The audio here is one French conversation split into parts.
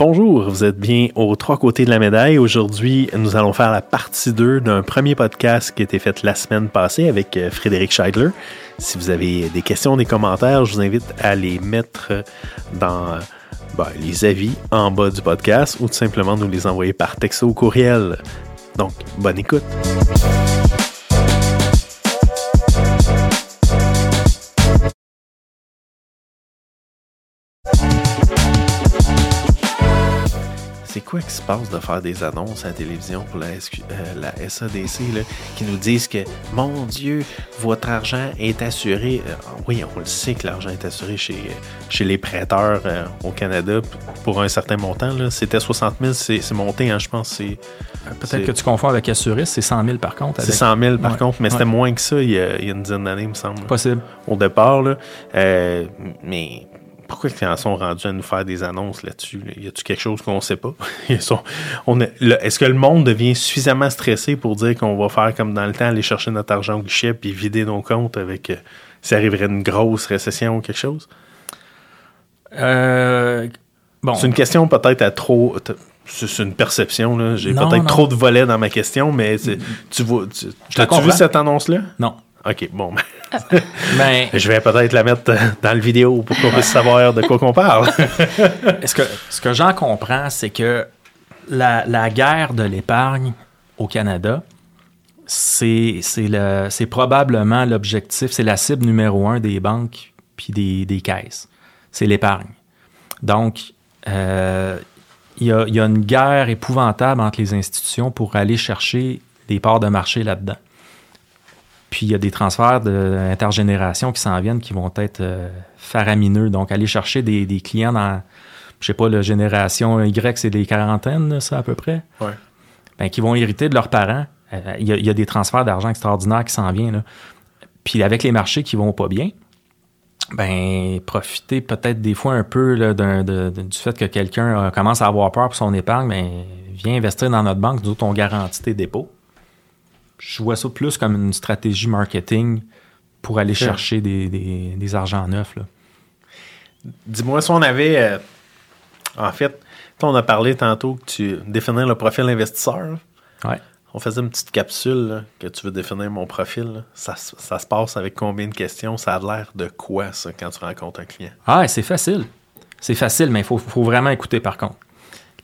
Bonjour, vous êtes bien aux trois côtés de la médaille. Aujourd'hui, nous allons faire la partie 2 d'un premier podcast qui a été fait la semaine passée avec euh, Frédéric Scheidler. Si vous avez des questions, des commentaires, je vous invite à les mettre dans ben, les avis en bas du podcast ou tout simplement nous les envoyer par texto ou courriel. Donc, bonne écoute. Quoi qui se passe de faire des annonces à la télévision pour la, euh, SADC qui nous disent que, mon Dieu, votre argent est assuré. Euh, oui, on le sait que l'argent est assuré chez, chez les prêteurs euh, au Canada pour un certain montant. C'était 60 000, c'est monté, hein, je pense. Peut-être que tu confonds avec assuré, c'est 100 000 par contre. C'est 100 000 par contre, mais c'était moins que ça il y, a, une dizaine d'années, il me semble. Possible. Au départ, là. mais pourquoi ils en sont rendus à nous faire des annonces là-dessus? Y a-t-il quelque chose qu'on ne sait pas? Est-ce que le monde devient suffisamment stressé pour dire qu'on va faire comme dans le temps, aller chercher notre argent au guichet puis vider nos comptes avec. Euh, ça arriverait une grosse récession ou quelque chose? Euh, bon. C'est une question peut-être à trop. C'est une perception, J'ai peut-être trop de volets dans ma question, mais tu vois. Tu, as-tu vu cette annonce-là? Non. OK, bon. Ben, je vais peut-être la mettre dans le vidéo pour qu'on puisse savoir de quoi qu'on parle. ce que, ce que j'en comprends, c'est que la, guerre de l'épargne au Canada, c'est probablement l'objectif, c'est la cible numéro un des banques puis des, caisses. C'est l'épargne. Donc, euh, il y, a, y, a, une guerre épouvantable entre les institutions pour aller chercher des parts de marché là-dedans. Puis il y a des transferts d'intergénération qui s'en viennent qui vont être euh, faramineux. Donc, aller chercher des, clients dans, je sais pas, la génération Y, c'est des quarantaines, ça à peu près. Ouais. Ben, qui vont hériter de leurs parents. Euh, il y, a des transferts d'argent extraordinaires qui s'en viennent. Puis avec les marchés qui vont pas bien, ben profiter peut-être des fois un peu du fait que quelqu'un euh, commence à avoir peur pour son épargne, ben viens investir dans notre banque, nous autres on garantit tes dépôts je vois ça plus comme une stratégie marketing pour aller chercher des, des, argents neufs. Dis-moi si on avait. Euh, en fait, on a parlé tantôt que tu définir le profil investisseur. Ouais. On faisait une petite capsule que tu veux définir mon profil. Ça, se passe avec combien de questions? Ça a l'air de quoi, ça, quand tu rencontres un client? Ah, c'est facile. C'est facile, mais il faut, vraiment écouter par contre.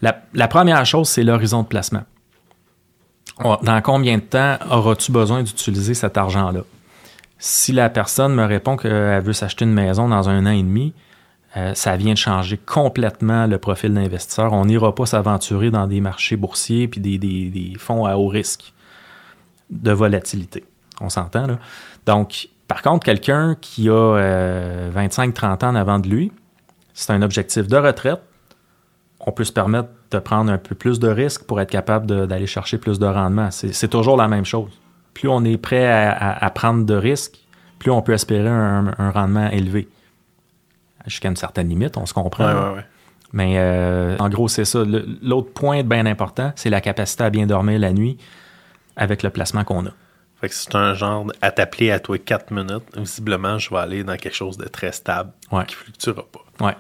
la première chose, c'est l'horizon de placement dans combien de temps auras-tu besoin d'utiliser cet argent-là? Si la personne me répond qu'elle veut s'acheter une maison dans un an et demi, euh, ça vient de changer complètement le profil d'investisseur. On n'ira pas s'aventurer dans des marchés boursiers puis des, fonds à haut risque de volatilité. On s'entend, là? Donc, par contre, quelqu'un qui a 25-30 euh, ans en avant de lui, c'est un objectif de retraite, on peut se permettre de prendre un peu plus de risques pour être capable d'aller chercher plus de rendement. C'est toujours la même chose. Plus on est prêt à, prendre de risques, plus on peut espérer un, rendement élevé. Jusqu'à une certaine limite, on se comprend. Mais euh, en gros, c'est ça. L'autre point bien important, c'est la capacité à bien dormir la nuit avec le placement qu'on a. Fait que c'est un genre à t'appeler à toi 4 minutes. Visiblement, je vais aller dans quelque chose de très stable qui ne fluctuera pas. Ouais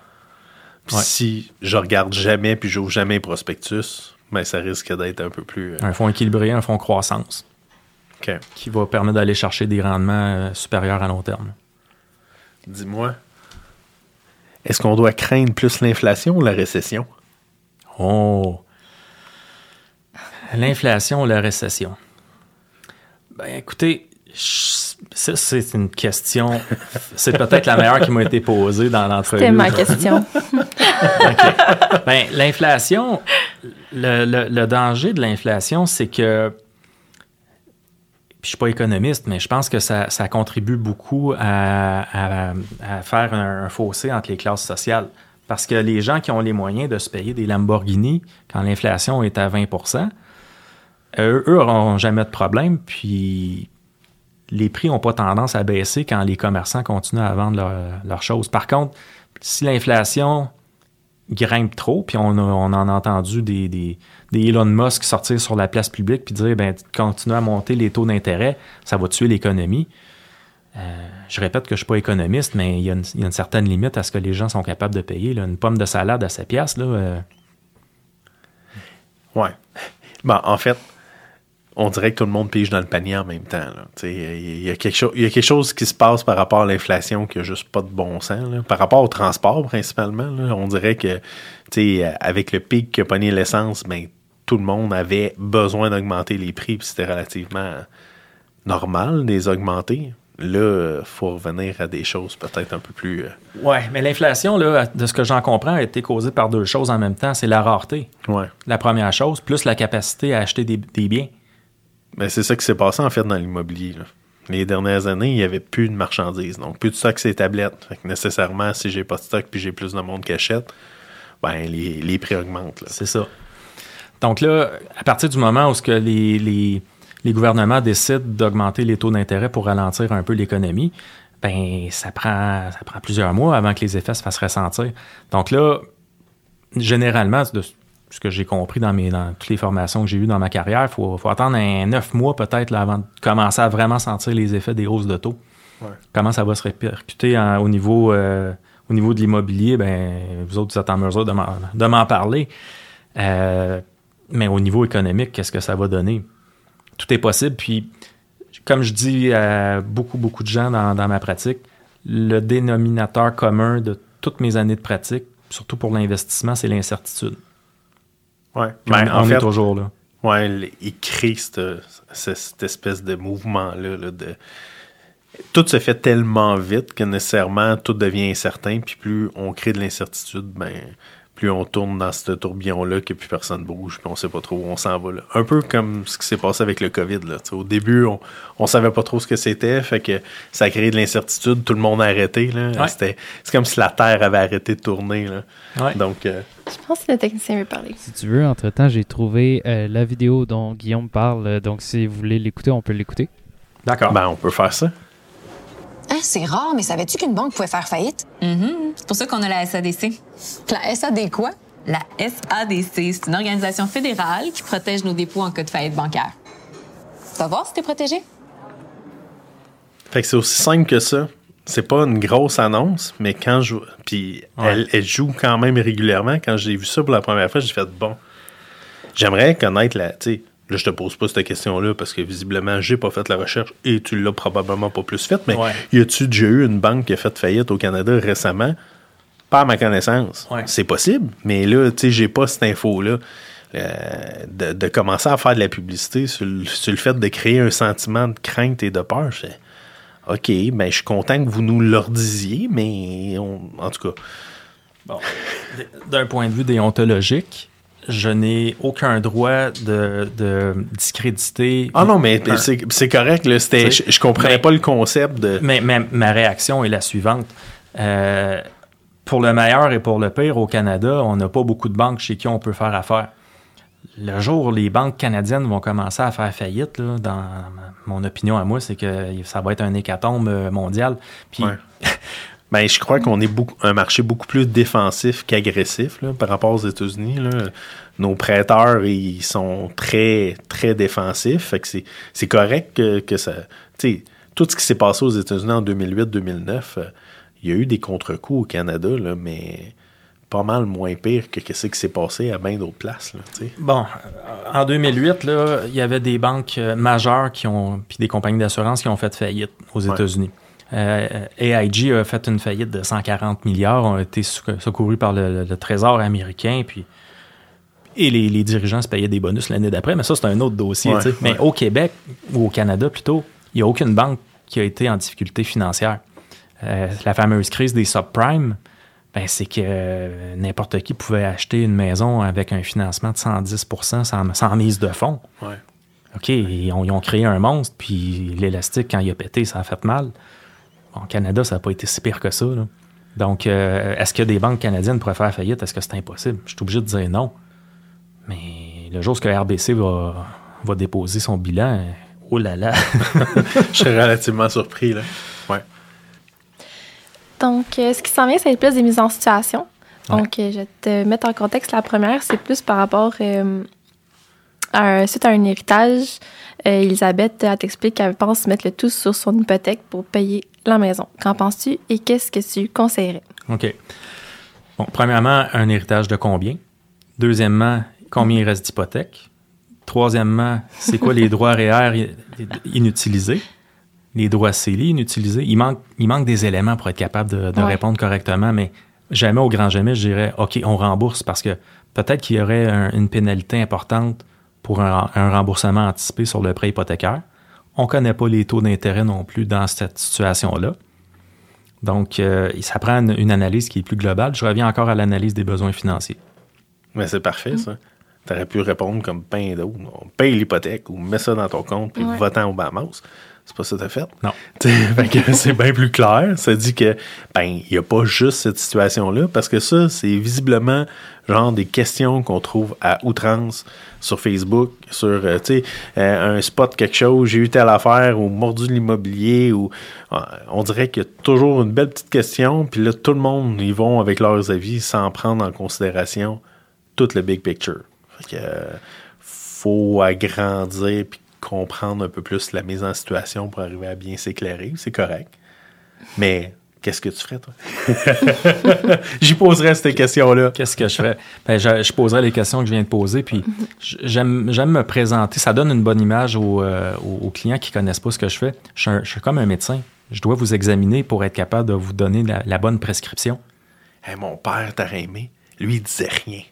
si je regarde jamais puis j'ouvre jamais prospectus, ben, ça risque d'être un peu plus. Euh, un fonds équilibré, un fonds croissance. Qui va permettre d'aller chercher des rendements euh, supérieurs à long terme. Dis-moi, est-ce qu'on doit craindre plus l'inflation ou la récession? Oh! L'inflation ou la récession? Ben écoutez, c'est une question. C'est peut-être la meilleure qui m'a été posée dans l'entrevue. C'était ma question. ben, l'inflation, le, danger de l'inflation, c'est que. je suis pas économiste, mais je pense que ça, contribue beaucoup à, faire un, fossé entre les classes sociales. Parce que les gens qui ont les moyens de se payer des Lamborghini quand l'inflation est à 20% eux, eux n'auront jamais de problème. Puis les prix n'ont pas tendance à baisser quand les commerçants continuent à vendre leurs choses. Par contre, si l'inflation grimpe trop, puis on, en a entendu des, des, Elon Musk sortir sur la place publique puis dire ben continuez à monter les taux d'intérêt, ça va tuer l'économie. Euh, je répète que je ne suis pas économiste, mais il y, a une, certaine limite à ce que les gens sont capables de payer. Une pomme de salade à 7 piastres, là, euh, Ouais. Ben, en fait, on dirait que tout le monde pige dans le panier en même temps. Il y, a quelque chose, il y a quelque chose qui se passe par rapport à l'inflation qui n'a juste pas de bon sens. Par rapport au transport, principalement, on dirait que avec le pic que pogné l'essence, ben, tout le monde avait besoin d'augmenter les prix, puis c'était relativement normal de les augmenter. Là, il faut revenir à des choses peut-être un peu plus. Euh, Oui, mais l'inflation, de ce que j'en comprends, a été causée par deux choses en même temps. C'est la rareté. Ouais. La première chose, plus la capacité à acheter des, biens. Mais c'est ça qui s'est passé en fait dans l'immobilier. Les dernières années, il n'y avait plus de marchandises. Donc, plus de stock, c'est tablettes. nécessairement, si j'ai pas de stock puis j'ai plus de monde qui achète, ben, les, prix augmentent. C'est ça. Donc là, à partir du moment où ce que les les gouvernements décident d'augmenter les taux d'intérêt pour ralentir un peu l'économie, ben ça prend, ça prend plusieurs mois avant que les effets se fassent ressentir. Donc là, généralement, de ce que j'ai compris dans, mes, dans toutes les formations que j'ai eues dans ma carrière, il faut, attendre un neuf mois peut-être avant de commencer à vraiment sentir les effets des hausses de taux. Comment ça va se répercuter au, niveau, euh, au niveau de l'immobilier, ben, vous autres, vous êtes en mesure de m'en parler. Euh, mais au niveau économique, qu'est-ce que ça va donner? tout est possible. Puis, comme je dis à beaucoup, beaucoup de gens dans, ma pratique, le dénominateur commun de toutes mes années de pratique, surtout pour l'investissement, c'est l'incertitude. Oui, ben, on, est toujours là. Oui, il crée cette, espèce de mouvement-là. de... Tout se fait tellement vite que nécessairement tout devient incertain, puis plus on crée de l'incertitude, ben plus on tourne dans ce tourbillon-là que plus personne bouge, puis on sait pas trop où on s'en va. Là. Un peu comme ce qui s'est passé avec le COVID. Là. Au début, on, on savait pas trop ce que c'était, fait que ça a créé de l'incertitude, tout le monde a arrêté. Là. c'est comme si la Terre avait arrêté de tourner. Là. Donc, euh, Je pense que le technicien veut parler. Si tu veux, entre-temps, j'ai trouvé euh, la vidéo dont Guillaume parle, donc si vous voulez l'écouter, on peut l'écouter. D'accord. Ben, on peut faire ça. Hein, c'est rare, mais savais-tu qu'une banque pouvait faire faillite? Mm-hmm. C'est pour ça qu'on a la SADC. La SAD quoi? La SADC, c'est une organisation fédérale qui protège nos dépôts en cas de faillite bancaire. Tu vas voir si t'es protégé. Fait que c'est aussi simple que ça. C'est pas une grosse annonce, mais quand je. Puis elle, elle, joue quand même régulièrement. Quand j'ai vu ça pour la première fois, j'ai fait bon. J'aimerais connaître la. Tu sais, Là, je te pose pas cette question-là parce que visiblement, j'ai pas fait la recherche et tu l'as probablement pas plus faite. Mais y a-tu déjà eu une banque qui a fait faillite au Canada récemment? Pas à ma connaissance. C'est possible, mais là, tu sais, j'ai pas cette info-là. Euh, de, commencer à faire de la publicité sur, le fait de créer un sentiment de crainte et de peur, je fais OK, ben je suis content que vous nous le disiez, mais en tout cas. Bon. D'un point de vue déontologique, je n'ai aucun droit de, discréditer. Ah non, mais c'est correct. Là, je, je comprenais pas le concept de. Mais, ma réaction est la suivante. Euh, pour le meilleur et pour le pire, au Canada, on n'a pas beaucoup de banques chez qui on peut faire affaire. Le jour où les banques canadiennes vont commencer à faire faillite, dans mon opinion à moi, c'est que ça va être un hécatombe euh, mondial. Puis Ben, je crois qu'on est beaucoup, un marché beaucoup plus défensif qu'agressif par rapport aux États-Unis. Nos prêteurs, ils sont très, très défensifs. Fait que c'est correct que, que ça. Tout ce qui s'est passé aux États-Unis en 2008-2009, euh, il y a eu des contre-coups au Canada, là, mais pas mal moins pire que ce qui s'est passé à bien d'autres places. bon, en 2008, là, il y avait des banques euh, majeures qui ont, puis des compagnies d'assurance qui ont fait faillite aux États-Unis. AIG a fait une faillite de 140 milliards, ont été secourus par le, Trésor américain, puis et les, dirigeants se payaient des bonus l'année d'après, mais ça, c'est un autre dossier. Mais au Québec, ou au Canada plutôt, il n'y a aucune banque qui a été en difficulté financière. Euh, la fameuse crise des subprimes, ben, c'est que n'importe qui pouvait acheter une maison avec un financement de 110% sans, mise de fonds. OK, ils ont, ils ont, créé un monstre, puis l'élastique, quand il a pété, ça a fait mal. En Canada, ça n'a pas été si pire que ça. Donc, euh, est-ce que des banques canadiennes pourraient faire faillite? Est-ce que c'est impossible? Je suis obligé de dire non. Mais le jour où RBC va, va déposer son bilan, oh là là! Je serais relativement surpris. Là. Ouais. Donc, euh, ce qui s'en vient, c'est plus des mises en situation. Donc, euh, je vais te mettre en contexte. La première, c'est plus par rapport à, suite à un héritage. Elisabeth, elle t'explique qu'elle pense mettre le tout sur son hypothèque pour payer la maison. Qu'en penses-tu et qu'est-ce que tu conseillerais? OK. Bon, premièrement, un héritage de combien? Deuxièmement, combien il reste d'hypothèques. Troisièmement, c'est quoi les droits REER inutilisés, les droits CELI inutilisés? Il manque, il manque des éléments pour être capable de, de Ouais. répondre correctement, mais jamais au grand jamais, je dirais, OK, on rembourse parce que peut-être qu'il y aurait un- une pénalité importante pour un, un remboursement anticipé sur le prêt hypothécaire. On ne connaît pas les taux d'intérêt non plus dans cette situation-là. Donc, euh, ça prend une, une analyse qui est plus globale. Je reviens encore à l'analyse des besoins financiers. Mais c'est parfait, ça. Tu aurais pu répondre comme pain d'eau. On paye l'hypothèque ou mets ça dans ton compte puis Ouais. va-t'en au Bahamas. C'est pas ça que t'as fait? Non. C'est bien plus clair. Ça dit que, ben, il n'y a pas juste cette situation-là, parce que ça, c'est visiblement genre des questions qu'on trouve à outrance sur Facebook, sur, euh, tu sais, euh, un spot, quelque chose, j'ai eu telle affaire, ou mordu de l'immobilier, ou euh, on dirait qu'il y a toujours une belle petite question, puis là, tout le monde, ils vont avec leurs avis sans prendre en considération tout le big picture. Fait que, faut agrandir puis comprendre un peu plus la mise en situation pour arriver à bien s'éclairer. C'est correct. Mais qu'est-ce que tu ferais, toi? J'y poserais cette question-là. Qu'est-ce que je ferais? Ben, je, je poserais les questions que je viens de poser, puis j'aime me présenter. Ça donne une bonne image aux, euh, aux- clients qui connaissent pas ce que je fais. Je suis, un- je suis comme un médecin. Je dois vous examiner pour être capable de vous donner la, la bonne prescription. Hey, mon père t'aurait aimé. Lui, il disait rien.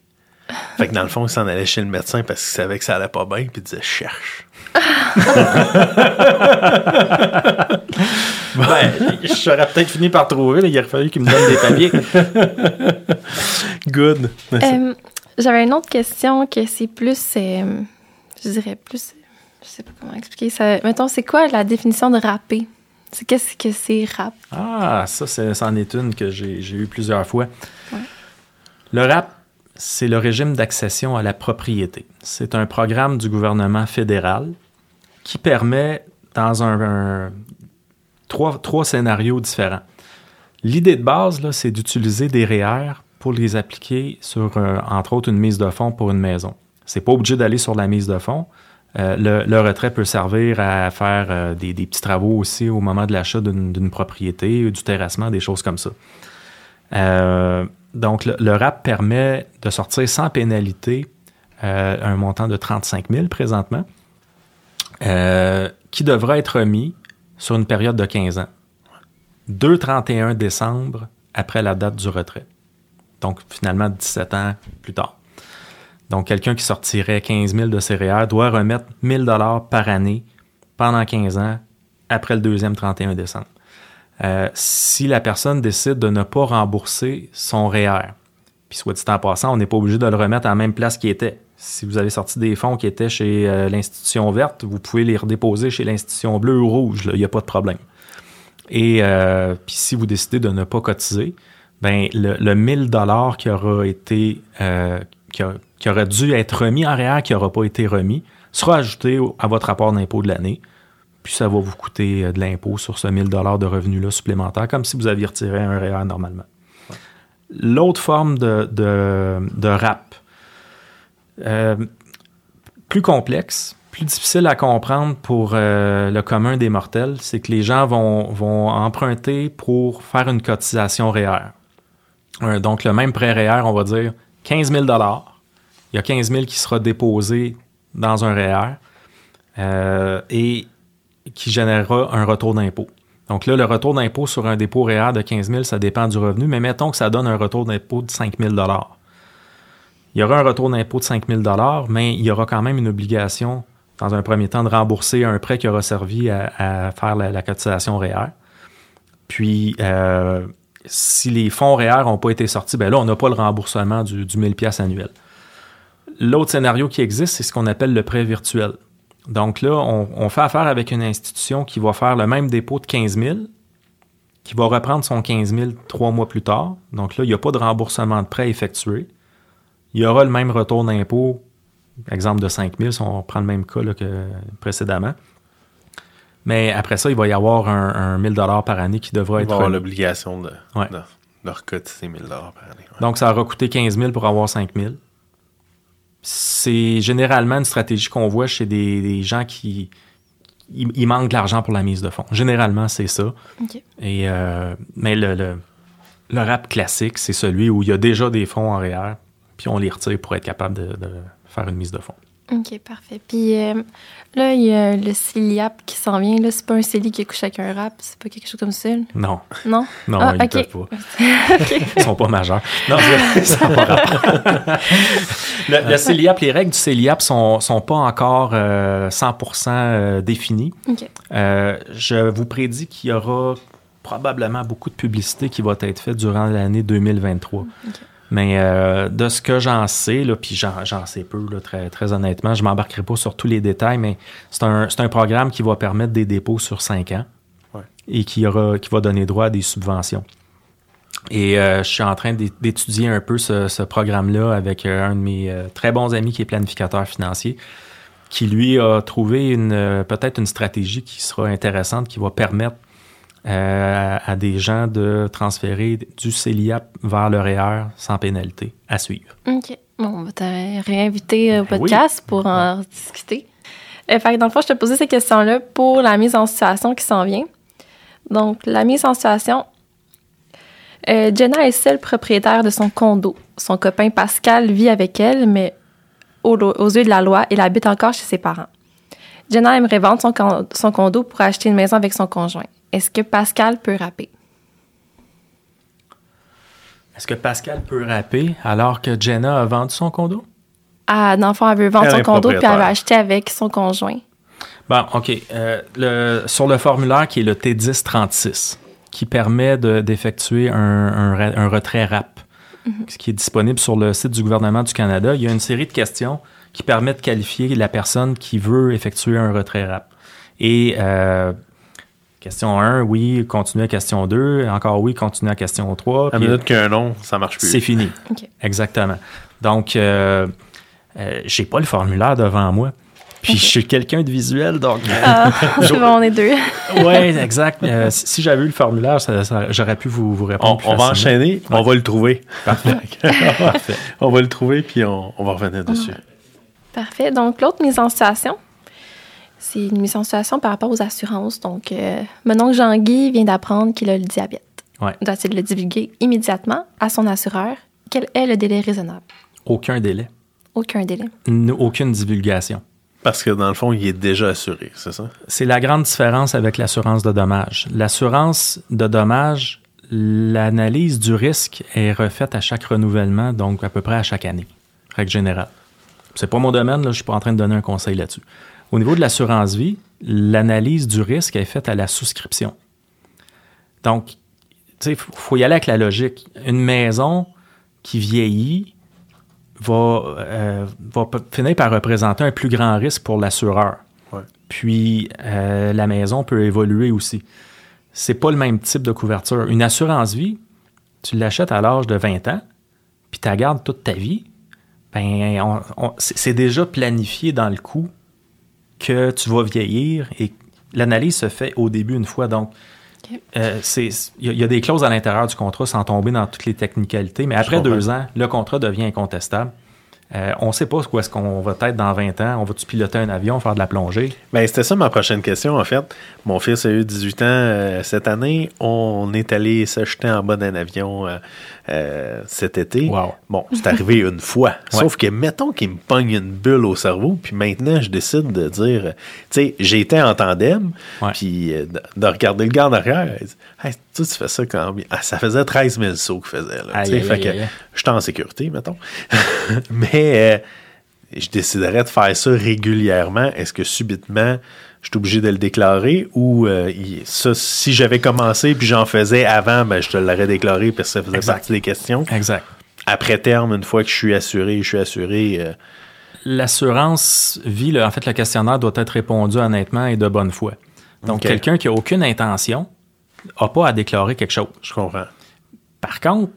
Fait que dans le fond, il s'en allait chez le médecin parce qu'il savait que ça allait pas bien, puis il disait cherche. Ben, j'aurais peut-être fini par trouver. là. Il aurait fallu qu'il me donne des papiers. Good. Euh, J'avais une autre question que c'est plus, euh, je dirais plus, je sais pas comment expliquer ça. Mettons, c'est quoi la définition de rapper? C'est qu'est-ce que c'est rap? Ah, ça, c'est- c'en est une que j'ai j'ai eu plusieurs fois. Le RAP, c'est le régime d'accession à la propriété. C'est un programme du gouvernement fédéral qui permet, dans un, trois, trois scénarios différents. L'idée de base, c'est d'utiliser des REER pour les appliquer sur, euh, entre autres, une mise de fonds pour une maison. C'est pas obligé d'aller sur la mise de fonds. Euh, le, retrait peut servir à faire euh, des, petits travaux aussi au moment de l'achat d'une propriété, du terrassement, des choses comme ça. Donc, le, le RAP permet de sortir sans pénalité un montant de 35 000 présentement, euh, qui devra être remis sur une période de 15 ans. 2 31 décembre après la date du retrait. Donc, finalement, 17 ans plus tard. Donc, quelqu'un qui sortirait 15 000 de ses REER doit remettre 1 000 par année pendant 15 ans après le deuxième 31 décembre. Euh, si la personne décide de ne pas rembourser son REER, puis soit dit en passant, on n'est pas obligé de le remettre à la même place qu'il était. Si vous avez sorti des fonds qui étaient chez euh, l'institution verte, vous pouvez les redéposer chez l'institution bleue ou rouge, il n'y a pas de problème. Et euh, puis si vous décidez de ne pas cotiser, ben le, le 1000 dollars qui aura été euh, qui, a- qui aurait dû être remis en REER, qui n'aura pas été remis, sera ajouté à votre rapport d'impôt de l'année. Puis ça va vous coûter de l'impôt sur ce 1000 dollars de revenus-là supplémentaires, comme si vous aviez retiré un REER normalement. L'autre forme de, de, de RAP, euh, plus complexe, plus difficile à comprendre pour euh, le commun des mortels, c'est que les gens vont, emprunter pour faire une cotisation REER. Euh, donc, le même prêt REER, on va dire 15 000 Il y a 15 000 qui sera déposé dans un REER euh, et qui générera un retour d'impôt. Donc là, le retour d'impôt sur un dépôt REER de 15 000, ça dépend du revenu, mais mettons que ça donne un retour d'impôt de 5 000 Il y aura un retour d'impôt de 5 000 mais il y aura quand même une obligation, dans un premier temps, de rembourser un prêt qui aura servi à, faire la, cotisation REER. Puis, euh, si les fonds REER n'ont pas été sortis, ben là, on n'a pas le remboursement du, du 1000 pièces annuel. L'autre scénario qui existe, c'est ce qu'on appelle le prêt virtuel. Donc là, on, on fait affaire avec une institution qui va faire le même dépôt de 15 000, qui va reprendre son 15 000 trois mois plus tard. Donc là, il n'y a pas de remboursement de prêt effectué. Il y aura le même retour d'impôt, exemple de 5 000, si on prend le même cas là, que précédemment. Mais après ça, il va y avoir un, un 1000 par année qui devra Il être va avoir remis. l'obligation de, Ouais. de, de recotiser 1000 par année. ouais. Donc, ça aura coûté 15 000 pour avoir 5 000. C'est généralement une stratégie qu'on voit chez des, des gens qui il, il manque de l'argent pour la mise de fonds. Généralement, c'est ça. Et, euh, mais le, le, le rap classique, c'est celui où il y a déjà des fonds en REER, puis on les retire pour être capable de, de faire une mise de fonds. OK, parfait. Puis euh, là, il y a le CELIAP qui s'en vient. Là, c'est pas un CELI qui couche avec un rap, c'est pas quelque chose comme ça. là? Non, Non? non, Ah, ils ne ok. peuvent pas. Ils sont pas majeurs. Non, c'est- ça n'a pas rapport. le, le CELIAP, les règles du CELIAP sont, sont pas encore euh, 100% euh, définies. OK. Euh, je vous prédis qu'il y aura probablement beaucoup de publicité qui va être faite durant l'année 2023. Mais euh, de ce que j'en sais, là, puis j'en, sais peu, là, très, très honnêtement, je m'embarquerai pas sur tous les détails, mais c'est un, programme qui va permettre des dépôts sur cinq ans Ouais. et qui, aura, qui va donner droit à des subventions. Et euh, je suis en train d'é- d'étudier un peu ce, ce programme-là avec euh, un de mes très bons amis qui est planificateur financier, qui lui a trouvé une peut-être une stratégie qui sera intéressante, qui va permettre euh, à, des gens de transférer du CELIAP vers le REER sans pénalité à suivre. OK. Bon, on va te réinviter au Ben oui. podcast pour en discuter. Euh, fait que dans le fond, je te posais ces questions-là pour la mise en situation qui s'en vient. Donc, la mise en situation. Euh, Jenna est seule propriétaire de son condo. Son copain Pascal vit avec elle, mais au- aux yeux de la loi, il habite encore chez ses parents. Jenna aimerait vendre son condo pour acheter une maison avec son conjoint. Est-ce que Pascal peut rapper? Est-ce que Pascal peut rapper alors que Jenna a vendu son condo? Ah, dans le fond, elle veut vendre Elle son condo puis elle veut propriétaire. acheter avec son conjoint. Bon, OK. Euh, le, sur le formulaire qui est le T1036, qui permet de- d'effectuer un, un ra- un retrait RAP, ce qui est disponible sur le site du gouvernement du Canada, il y a une série de questions qui permettent de qualifier la personne qui veut effectuer un retrait RAP. Et euh, question 1, oui, continue à question 2. Encore oui, continue à question 3. À minute qu'il y a un nom, ça marche plus. c'est fini. OK. Exactement. Donc, euh, euh, j'ai pas le formulaire devant moi. Puis je suis quelqu'un de visuel, donc. Ah, bon, on est deux. oui, exact. Euh, si j'avais eu le formulaire, ça- ça- j'aurais pu vous, vous répondre. On, plus on va enchaîner, on va le trouver. Parfait. Parfait. On va le trouver, puis on, on va revenir dessus. Parfait. Donc, l'autre mise en situation, c'est une mise en situation par rapport aux assurances. Donc, euh, mon oncle Jean-Guy vient d'apprendre qu'il a le diabète. Ouais. Doit-il le divulguer immédiatement à son assureur? Quel est le délai raisonnable? Aucun délai. Aucun délai. N- Aucune divulgation. Parce que dans le fond, il est déjà assuré, c'est ça? C'est la grande différence avec l'assurance de dommages. L'assurance de dommages, l'analyse du risque est refaite à chaque renouvellement, donc à peu près à chaque année, règle générale. C'est pas mon domaine, là, je suis pas en train de donner un conseil là-dessus. Au niveau de l'assurance vie, l'analyse du risque est faite à la souscription. Donc, tu sais, il faut y aller avec la logique. Une maison qui vieillit va, euh, va finir par représenter un plus grand risque pour l'assureur. Ouais. Puis euh, la maison peut évoluer aussi. C'est pas le même type de couverture. Une assurance vie, tu l'achètes à l'âge de 20 ans, puis tu la gardes toute ta vie. Ben, c'est déjà planifié dans le coup que tu vas vieillir et l'analyse se fait au début une fois. Donc, euh, c'est- il y, y a des clauses à l'intérieur du contrat sans tomber dans toutes les technicalités, mais après deux ans, le contrat devient incontestable. Euh, on ne sait pas où est-ce qu'on va être dans 20 ans. On va-tu piloter un avion, faire de la plongée? Ben, c'était ça ma prochaine question, en fait. Mon fils a eu 18 ans euh, cette année. On est allé s'acheter en bas d'un avion euh, cet été. Wow. Bon, c'est arrivé une fois. Sauf que, mettons qu'il me pogne une bulle au cerveau, puis maintenant, je décide de dire, tu sais, j'étais en tandem, Ouais. puis de, de regarder le gars derrière. Hey, tu, fais ça combien? Ah, ça faisait 13 000 sauts qu'il faisait. Là, Aïe, tu sais, aïe, fait aïe, que aïe. j'étais en sécurité, mettons. Mais... euh, je déciderais de faire ça régulièrement, est-ce que subitement je suis obligé de le déclarer ou euh, ça, si j'avais commencé puis j'en faisais avant, ben, je te l'aurais déclaré parce que ça faisait Exact. partie des questions. Exact. Après terme, une fois que je suis assuré, je suis assuré. euh, L'assurance vie, là, en fait, le questionnaire doit être répondu honnêtement et de bonne foi. Donc, quelqu'un qui a aucune intention n'a pas à déclarer quelque chose. je comprends. Par contre,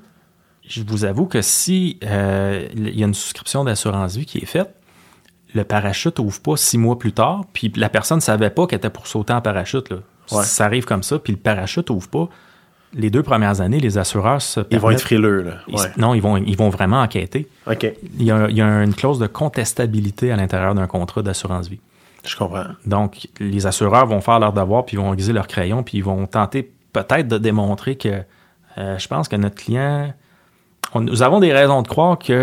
je vous avoue que si euh, il y a une souscription d'assurance vie qui est faite, le parachute ouvre pas six mois plus tard, puis la personne ne savait pas qu'elle était pour sauter en parachute. Là. Ouais. Ça arrive comme ça, puis le parachute ouvre pas. Les deux premières années, les assureurs se Ils vont être frileux, là. ils-. Non, ils vont, ils vont vraiment enquêter. OK, Il y a, il y a une clause de contestabilité à l'intérieur d'un contrat d'assurance vie. je comprends. Donc, les assureurs vont faire leur devoir, puis ils vont aiguiser leur crayon, puis ils vont tenter peut-être de démontrer que euh, je pense que notre client on- nous avons des raisons de croire qu'on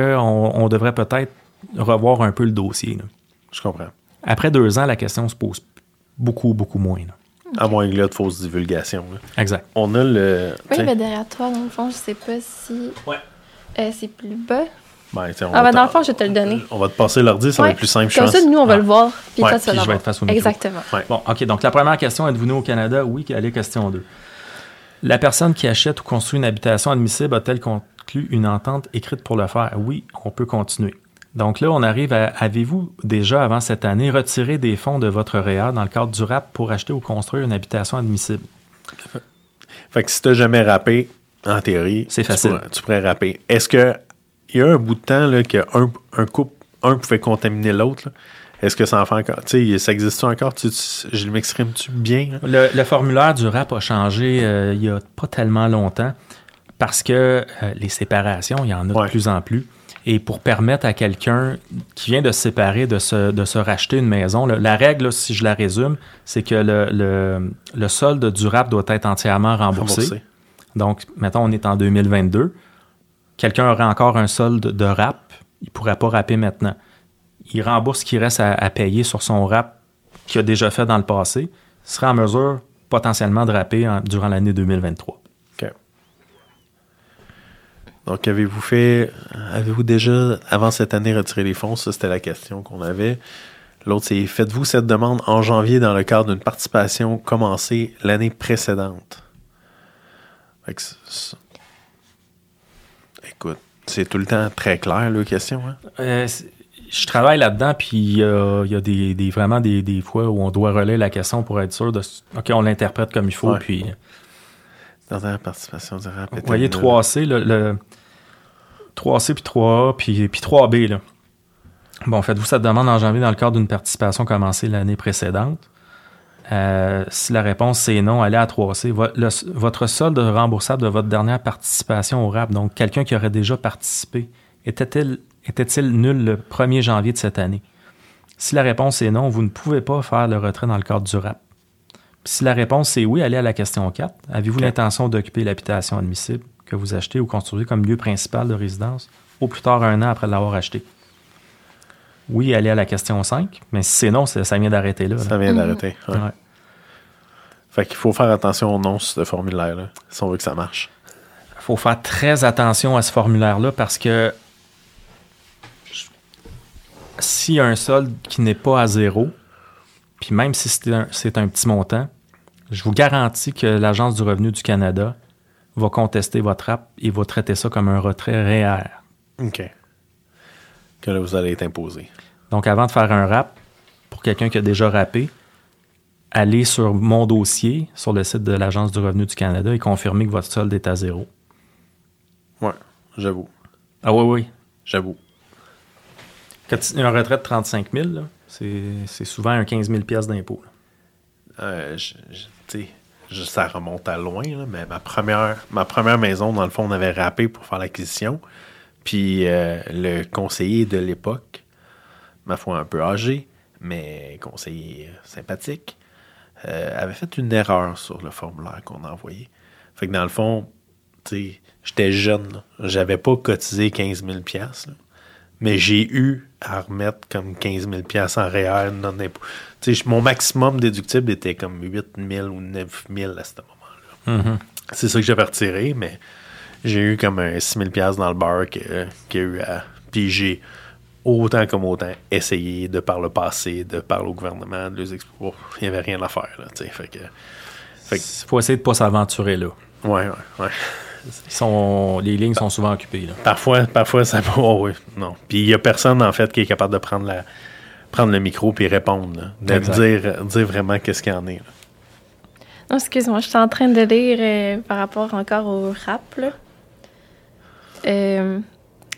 on devrait peut-être revoir un peu le dossier. là. Je comprends. Après deux ans, la question se pose beaucoup, beaucoup moins. là. À moins que là, de fausses divulgations. là. Exact. On a le. Oui, mais derrière toi, dans le fond, je sais pas si. Ouais. Euh, c'est plus bas. ben, tiens, on Ah, va ben, dans le fond, je vais te le donner. On va te passer l'ordi, ça va Ouais. être plus simple, je Comme pense. ça, nous, on va Ah. le voir. Puis Ouais, toi, tu vas puis je vais être face au micro. Exactement. Ouais. Bon, OK. Donc, la première question, êtes-vous né au Canada? Oui, allez, question 2. La personne qui achète ou construit une habitation admissible a-t-elle conclu une entente écrite pour le faire? Oui, on peut continuer. Donc là, on arrive à avez-vous déjà, avant cette année, retiré des fonds de votre REER dans le cadre du RAP pour acheter ou construire une habitation admissible? Fait que si t'as jamais rappé, en théorie, C'est tu facile. pourrais- Tu pourrais rapper. Est-ce que il y a un bout de temps là, que un, un couple, un pouvait contaminer l'autre? Est-ce que ça en fait encore? Tu sais, ça existe encore? Tu, tu- je m'exprime-tu bien? le formulaire du RAP a changé euh, il n'y a pas tellement longtemps parce que euh, les séparations, il y en a Ouais. de plus en plus. Et pour permettre à quelqu'un qui vient de se séparer de se, de se racheter une maison, la règle, là, si je la résume, c'est que le, le, le solde du RAP doit être entièrement remboursé. Remboursé. Donc, mettons, on est en 2022. Quelqu'un aurait encore un solde de RAP, il ne pourrait pas rapper maintenant. Il rembourse ce qui reste à, à payer sur son RAP qu'il a déjà fait dans le passé. Il sera en mesure potentiellement de rapper en- durant l'année 2023. Donc, avez-vous fait, avez-vous déjà, avant cette année, retiré les fonds? Ça, c'était la question qu'on avait. L'autre, c'est faites-vous cette demande en janvier dans le cadre d'une participation commencée l'année précédente? Fait que Écoute, c'est tout le temps très clair, la question. Hein? Euh, je travaille là-dedans, puis il y a, il y a des, des- vraiment des, des fois où on doit relayer la question pour être sûr de. OK, on l'interprète comme il faut, Ouais. puis. La participation du rap. Vous voyez 3C, le, le 3C puis 3A puis, puis 3B. Là. Bon, faites-vous cette demande en janvier dans le cadre d'une participation commencée l'année précédente? Euh, si la réponse c'est non, allez à 3C. Vo- le- votre solde remboursable de votre dernière participation au RAP, donc quelqu'un qui aurait déjà participé, était-il était-il nul le 1er janvier de cette année? Si la réponse est non, vous ne pouvez pas faire le retrait dans le cadre du RAP. Si la réponse est oui, allez à la question 4. Avez-vous l'intention d'occuper l'habitation admissible que vous achetez ou construisez comme lieu principal de résidence au plus tard un an après l'avoir acheté? Oui, allez à la question 5. Mais si c'est non, ça vient d'arrêter là. là. Ça vient d'arrêter. ouais. Ouais. Fait qu'il faut faire attention au nom sur ce formulaire-là, si on veut que ça marche. faut faire très attention à ce formulaire-là parce que s'il y a un solde qui n'est pas à zéro, puis même si c'est un, c'est un petit montant, je vous garantis que l'Agence du revenu du Canada va contester votre app et va traiter ça comme un retrait REER. OK. Que là, vous allez être imposé. Donc, avant de faire un rap, pour quelqu'un qui a déjà rappé, allez sur mon dossier, sur le site de l'Agence du revenu du Canada et confirmer que votre solde est à zéro. Ouais, j'avoue. Ah oui, oui. J'avoue. Un retrait de 35 000, là, c'est souvent un 15 000 piastres d'impôt. Euh, ça remonte à loin, mais ma première, ma première maison, dans le fond, on avait rappé pour faire l'acquisition. Puis euh, le conseiller de l'époque, ma foi un peu âgé, mais conseiller sympathique, euh, avait fait une erreur sur le formulaire qu'on a envoyé. Fait que dans le fond, j'étais jeune, j'avais pas cotisé 15 000 piastres, là. Mais j'ai eu à remettre comme 15 000 piastres en réel non mon maximum déductible était comme 8 000 ou 9 000 à ce moment-là. C'est ça que j'avais retiré, mais j'ai eu comme un 6 000 piastres dans le bar que- a eu à... Puis j'ai autant comme autant essayé de par le passé, de parler au gouvernement, de les expliquer. Oh, Il n'y avait rien à faire, là. Fait que... Fait que- Il faut essayer de ne pas s'aventurer là. Ouais, ouais, ouais. Ils sont, les lignes sont souvent occupées. Là. Parfois, parfois, ça peut. Oh, oui, non. Puis il n'y a personne, en fait, qui est capable de prendre, la, prendre le micro puis répondre. là. De dire, dire vraiment qu'est-ce qu'il y en est. là. Non, excuse-moi, je suis en train de lire euh, par rapport encore au rap. Là. Euh,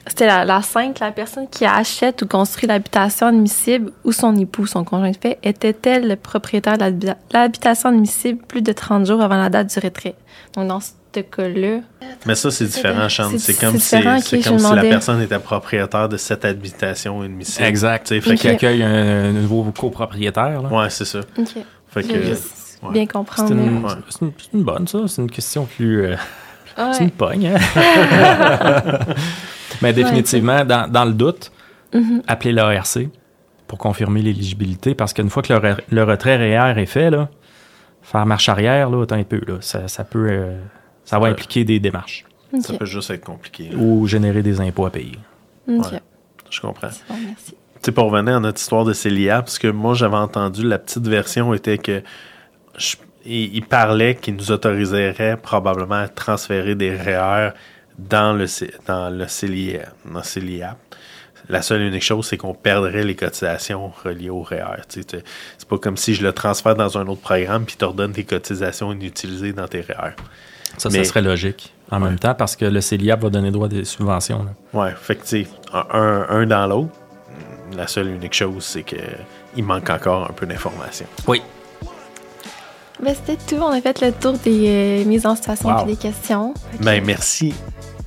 C'était la, la 5, la personne qui achète ou construit l'habitation admissible ou son époux, son conjoint de fait, était-elle le propriétaire de l'habi- l'habitation admissible plus de 30 jours avant la date du retrait? Donc, dans ce cas-là, Mais ça, c'est différent, Chante. C'est- C'est comme, c'est si, c'est comme la personne était propriétaire de cette habitation admissible. Exact. Tu sais, Fait fait qu'il accueille un, un nouveau copropriétaire. là. ouais, c'est ça. Fait que, ouais. bien C'est comprendre. une, Ouais. c'est une- c'est une bonne, ça. C'est une question plus, euh, C'est Ouais. une pogne. hein? Mais définitivement, dans, dans le doute, Mhm. appelez l'ARC pour confirmer l'éligibilité parce qu'une fois que le, re- le retrait REER est fait, là, faire marche arrière, là, attends un peu, là, ça, ça peut. euh, ça va Ouais. impliquer des démarches Ça peut juste être compliqué. là. ou générer des impôts à payer. Ouais. Je comprends. C'est bon, merci. Tu sais, pour revenir à notre histoire de Célia, parce que moi, j'avais entendu, la petite version était que je- il, il parlait qu'il nous autoriserait probablement à transférer des REER dans le, dans le Célia. Dans Célia. La seule et unique chose, c'est qu'on perdrait les cotisations reliées au REER. Tu- C'est pas comme si je le transfère dans un autre programme puis tu redonnes tes cotisations inutilisées dans tes REER. Ça, Mais- ça serait logique en Ouais. même temps parce que le CELIAP va donner droit à des subventions. là. Ouais, fait que tu sais, un, un- dans l'autre, la seule et unique chose, c'est que il manque encore un peu d'informations. Oui. Ben, c'était tout. On a fait le tour des euh, mises en situation Wow. et des questions. Ben, merci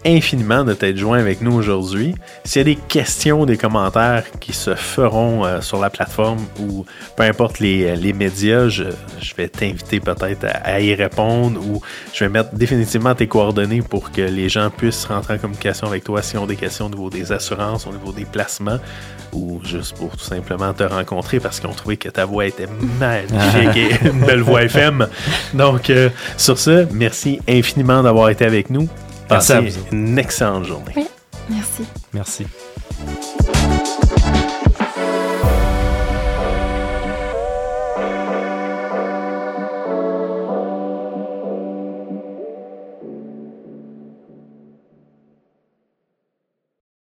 infiniment de t'être joint avec nous aujourd'hui. S'il y a des questions, des commentaires qui se feront euh, sur la plateforme ou peu importe les, euh, les médias, je, je vais t'inviter peut-être à, à y répondre ou je vais mettre définitivement tes coordonnées pour que les gens puissent rentrer en communication avec toi s'ils ont des questions au niveau des assurances, au niveau des placements ou juste pour tout simplement te rencontrer parce qu'on trouvait que ta voix était magnifique et une belle voix FM. Donc, euh, sur ce, merci infiniment d'avoir été avec nous. Merci à Passez vous. une excellente journée. Merci. Merci.